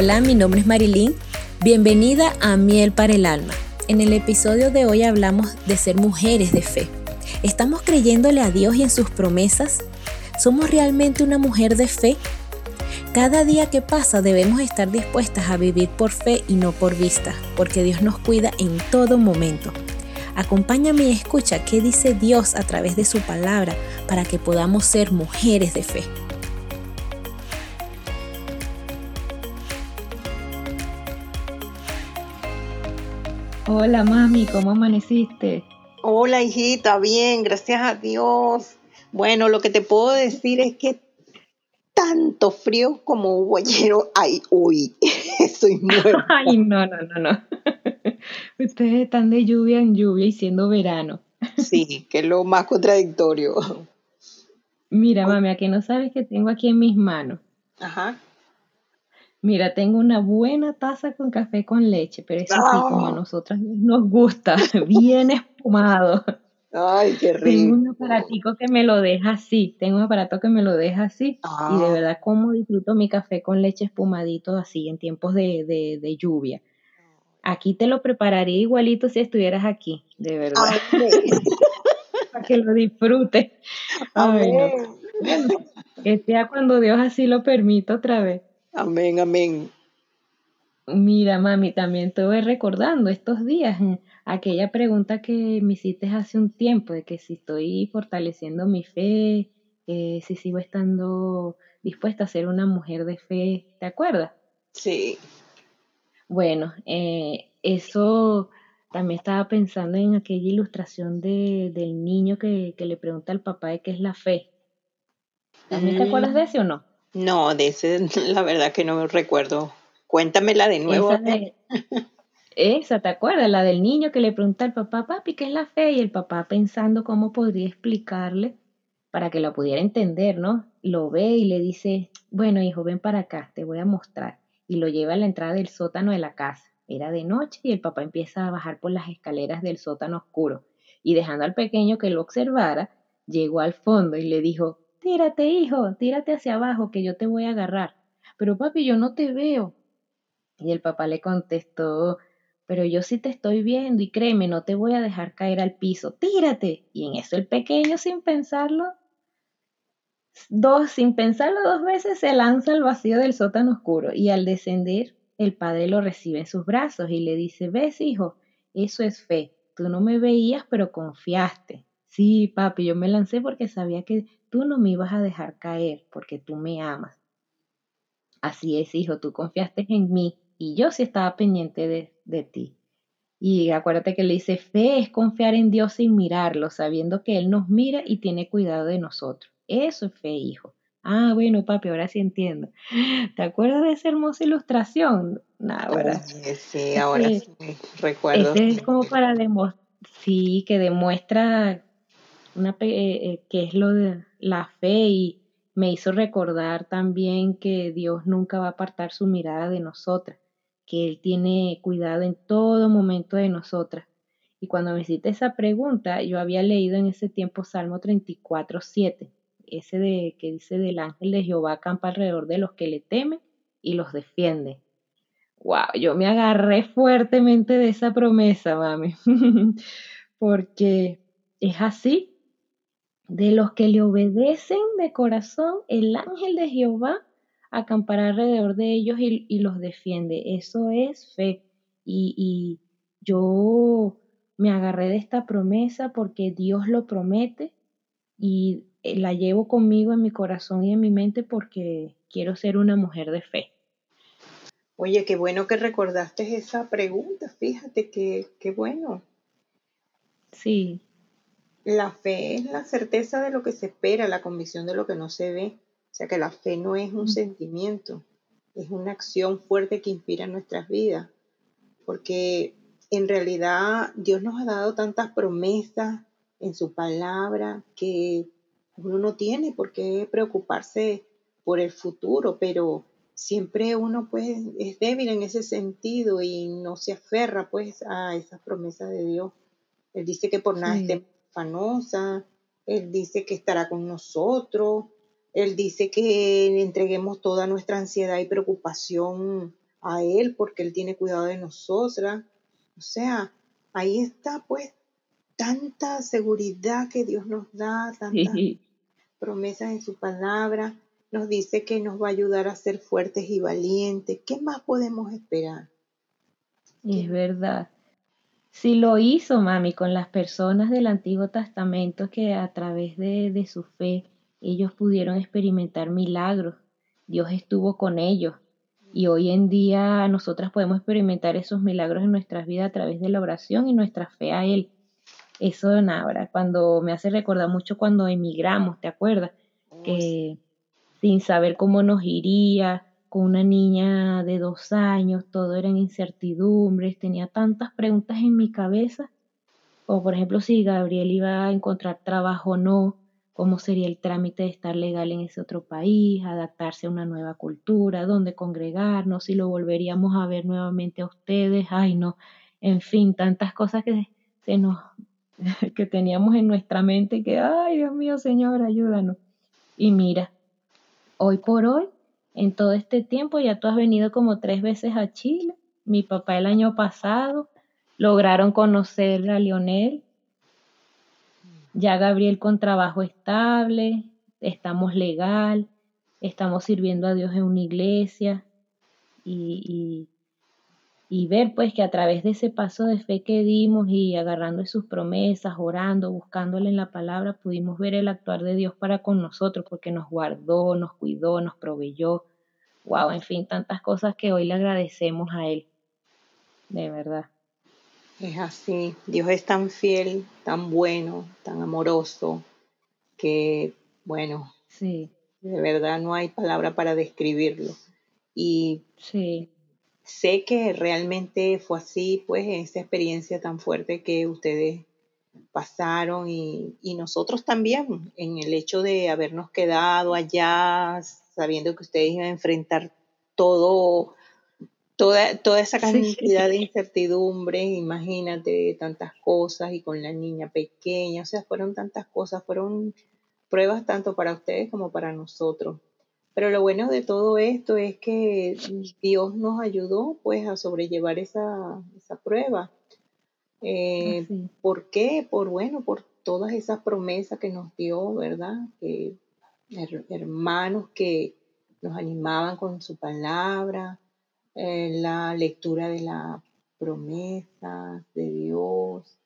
Hola, mi nombre es Marilyn. Bienvenida a Miel para el Alma. En el episodio de hoy hablamos de ser mujeres de fe. ¿Estamos creyéndole a Dios y en sus promesas? ¿Somos realmente una mujer de fe? Cada día que pasa debemos estar dispuestas a vivir por fe y no por vista, porque Dios nos cuida en todo momento. Acompáñame y escucha qué dice Dios a través de su palabra para que podamos ser mujeres de fe. Hola mami, ¿cómo amaneciste? Hola hijita, bien, gracias a Dios. Bueno, lo que te puedo decir es que tanto frío como hubo ayer hay hoy. Estoy muerta. Ay, no, no, no, no. Ustedes están de lluvia en lluvia y siendo verano. Sí, que es lo más contradictorio. Mira, mami, a que no sabes que tengo aquí en mis manos. Ajá. Mira, tengo una buena taza con café con leche, pero eso sí, como a ¡Ah! nosotras nos gusta, bien espumado. Ay, qué rico. Tengo un aparatico que me lo deja así, tengo un aparato que me lo deja así, y de ah. verdad como disfruto mi café con leche espumadito así en tiempos de, de, lluvia. Aquí te lo prepararía igualito si estuvieras aquí, de verdad. Para que lo disfrutes. Ay, que sea cuando Dios así lo permita otra vez. Amén, amén. Mira, mami, también te voy recordando estos días mm, aquella pregunta que me hiciste hace un tiempo, de que si estoy fortaleciendo mi fe, eh, si sigo estando dispuesta a ser una mujer de fe, ¿te acuerdas? Sí. Bueno, eh, eso también estaba pensando en aquella ilustración de, del niño que, le pregunta al papá de qué es la fe. ¿También te acuerdas de eso o no? No, de ese la verdad que no recuerdo. Cuéntamela de nuevo. Esa, ¿te acuerdas? La del niño que le pregunta al papá, papi, ¿qué es la fe? Y el papá pensando cómo podría explicarle para que lo pudiera entender, ¿no? Lo ve y le dice, bueno, hijo, ven para acá, te voy a mostrar. Y lo lleva a la entrada del sótano de la casa. Era de noche y el papá empieza a bajar por las escaleras del sótano oscuro. Y dejando al pequeño que lo observara, llegó al fondo y le dijo, Tírate, hijo, tírate hacia abajo, que yo te voy a agarrar. Pero papi, yo no te veo. Y el papá le contestó, pero yo sí te estoy viendo y créeme, no te voy a dejar caer al piso. Tírate. Y en eso el pequeño, sin pensarlo, dos, sin pensarlo dos veces, se lanza al vacío del sótano oscuro y al descender, el padre lo recibe en sus brazos y le dice, ves, hijo, eso es fe. Tú no me veías, pero confiaste. Sí, papi, yo me lancé porque sabía que tú no me ibas a dejar caer, porque tú me amas. Así es, hijo, tú confiaste en mí y yo sí estaba pendiente de, de ti. Y acuérdate que le dice, fe es confiar en Dios sin mirarlo, sabiendo que Él nos mira y tiene cuidado de nosotros. Eso es fe, hijo. Ah, bueno, papi, ahora sí entiendo. ¿Te acuerdas de esa hermosa ilustración? Nada, ¿verdad? Sí, ahora sí, recuerdo. es como para demostrar, sí, que demuestra una, eh, eh, que es lo de la fe y me hizo recordar también que Dios nunca va a apartar su mirada de nosotras, que Él tiene cuidado en todo momento de nosotras. Y cuando me hiciste esa pregunta, yo había leído en ese tiempo Salmo 34, 7, ese de, que dice del ángel de Jehová acampa alrededor de los que le temen y los defiende. Wow, yo me agarré fuertemente de esa promesa, mami, porque es así, de los que le obedecen de corazón, el ángel de Jehová acampará alrededor de ellos y, los defiende. Eso es fe. Y, y, yo me agarré de esta promesa porque Dios lo promete y eh, la llevo conmigo en mi corazón y en mi mente porque quiero ser una mujer de fe. Oye, qué bueno que recordaste esa pregunta, fíjate que qué bueno. Sí, la fe es la certeza de lo que se espera, la convicción de lo que no se ve. O sea que la fe no es un sentimiento, es una acción fuerte que inspira nuestras vidas. Porque en realidad Dios nos ha dado tantas promesas en su palabra que uno no tiene por qué preocuparse por el futuro, pero siempre uno pues es débil en ese sentido y no se aferra pues a esas promesas de Dios. Él dice que por nada estemos él dice que estará con nosotros, Él dice que entreguemos toda nuestra ansiedad y preocupación a Él porque Él tiene cuidado de nosotras. O sea, ahí está pues tanta seguridad que Dios nos da, tantas promesas en su palabra. Nos dice que nos va a ayudar a ser fuertes y valientes. ¿Qué más podemos esperar? Es verdad. Si lo hizo, mami, con las personas del Antiguo Testamento que a través de, de su fe ellos pudieron experimentar milagros. Dios estuvo con ellos. Y hoy en día nosotras podemos experimentar esos milagros en nuestras vidas a través de la oración y nuestra fe a Él. Eso, nada, cuando me hace recordar mucho cuando emigramos, ¿te acuerdas? Que sin saber cómo nos iría, con una niña de dos años, todo eran incertidumbres, tenía tantas preguntas en mi cabeza, como por ejemplo si Gabriel iba a encontrar trabajo o no, cómo sería el trámite de estar legal en ese otro país, adaptarse a una nueva cultura, dónde congregarnos, si lo volveríamos a ver nuevamente a ustedes, ay no, en fin, tantas cosas que que teníamos en nuestra mente que, ay Dios mío, Señor, ayúdanos. Y mira, hoy por hoy en todo este tiempo. Ya tú has venido como tres veces a Chile. Mi papá el año pasado. Lograron conocer a Lionel. Ya Gabriel con trabajo estable. Estamos legal. Estamos sirviendo a Dios en una iglesia. Y, y, ver pues que a través de ese paso de fe que dimos y agarrando sus promesas, orando, buscándole en la palabra, pudimos ver el actuar de Dios para con nosotros, porque nos guardó, nos cuidó, nos proveyó, wow, en fin, tantas cosas que hoy le agradecemos a Él, de verdad. Es así, Dios es tan fiel, tan bueno, tan amoroso, que, bueno, sí. de verdad no hay palabra para describirlo. Y sí. Sé que realmente fue así, pues, esa experiencia tan fuerte que ustedes pasaron y, y, nosotros también en el hecho de habernos quedado allá sabiendo que ustedes iban a enfrentar todo, toda, toda esa cantidad de incertidumbre, imagínate tantas cosas y con la niña pequeña, o sea, fueron tantas cosas, fueron pruebas tanto para ustedes como para nosotros. Pero lo bueno de todo esto es que Dios nos ayudó pues a sobrellevar esa, esa prueba. Eh, ¿Por qué? Por bueno, por todas esas promesas que nos dio, ¿verdad? Hermanos que nos animaban con su palabra, eh, la lectura de la promesa de Dios.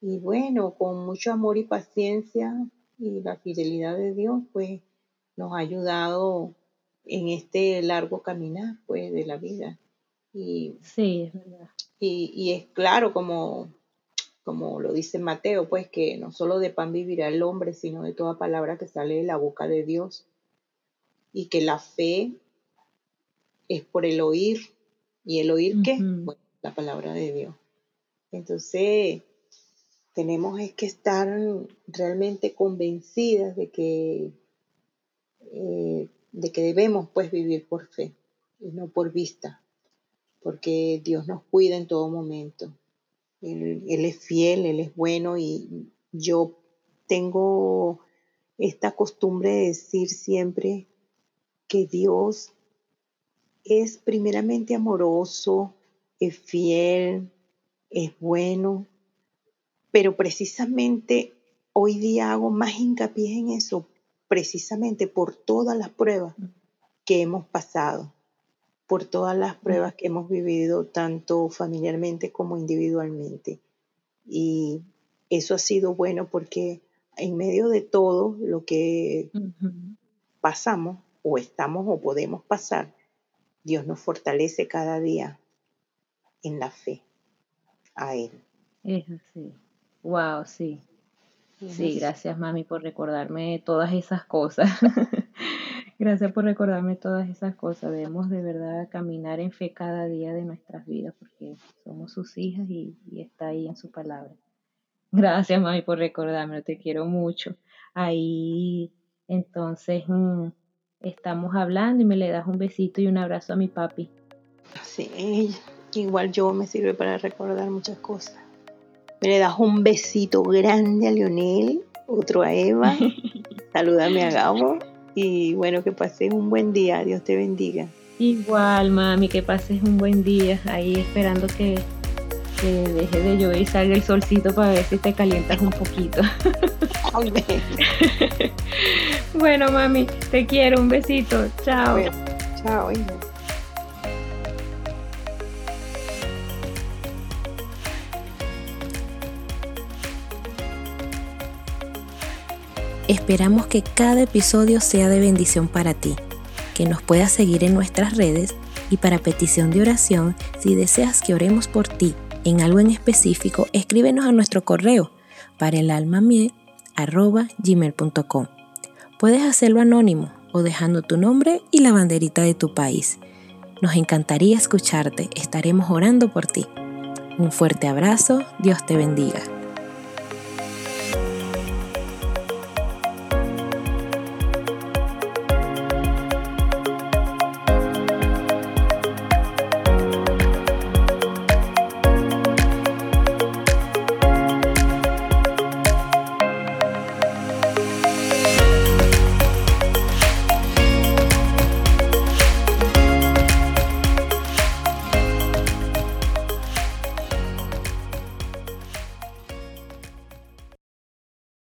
Y bueno, con mucho amor y paciencia y la fidelidad de Dios, pues nos ha ayudado en este largo caminar, pues, de la vida. Y, sí, es verdad. Y, y es claro, como como lo dice Mateo, pues que no solo de pan vivirá el hombre, sino de toda palabra que sale de la boca de Dios. Y que la fe es por el oír. ¿Y el oír qué? Bueno, la palabra de Dios. Entonces, tenemos es que estar realmente convencidas de que, eh, de que debemos pues vivir por fe y no por vista, porque Dios nos cuida en todo momento. Él, es fiel, Él es bueno y yo tengo esta costumbre de decir siempre que Dios es primeramente amoroso, es fiel, es bueno, pero precisamente hoy día hago más hincapié en eso, precisamente por todas las pruebas que hemos pasado por todas las pruebas que hemos vivido, tanto familiarmente como individualmente. Y eso ha sido bueno porque en medio de todo lo que pasamos o estamos o podemos pasar, Dios nos fortalece cada día en la fe a Él. Es así. Wow, sí. Sí, gracias mami por recordarme todas esas cosas. Gracias por recordarme todas esas cosas. Debemos de verdad caminar en fe cada día de nuestras vidas porque somos sus hijas y, está ahí en su palabra. Gracias, mami, por recordarme. Te quiero mucho. Ahí, entonces, mm, estamos hablando y me le das un besito y un abrazo a mi papi. Sí, igual yo me sirve para recordar muchas cosas. Le das un besito grande a Lionel, otro a Eva. Salúdame a Gabo y bueno, que pases un buen día. Dios te bendiga. Igual, mami, que pases un buen día ahí esperando que, que deje de llover y salga el solcito para ver si te calientas un poquito. bueno, mami, te quiero, un besito. Chao. chao, Esperamos que cada episodio sea de bendición para ti, que nos puedas seguir en nuestras redes y para petición de oración, si deseas que oremos por ti en algo en específico, escríbenos a nuestro correo para el alma gmail.com. Puedes hacerlo anónimo o dejando tu nombre y la banderita de tu país. Nos encantaría escucharte, estaremos orando por ti. Un fuerte abrazo, Dios te bendiga.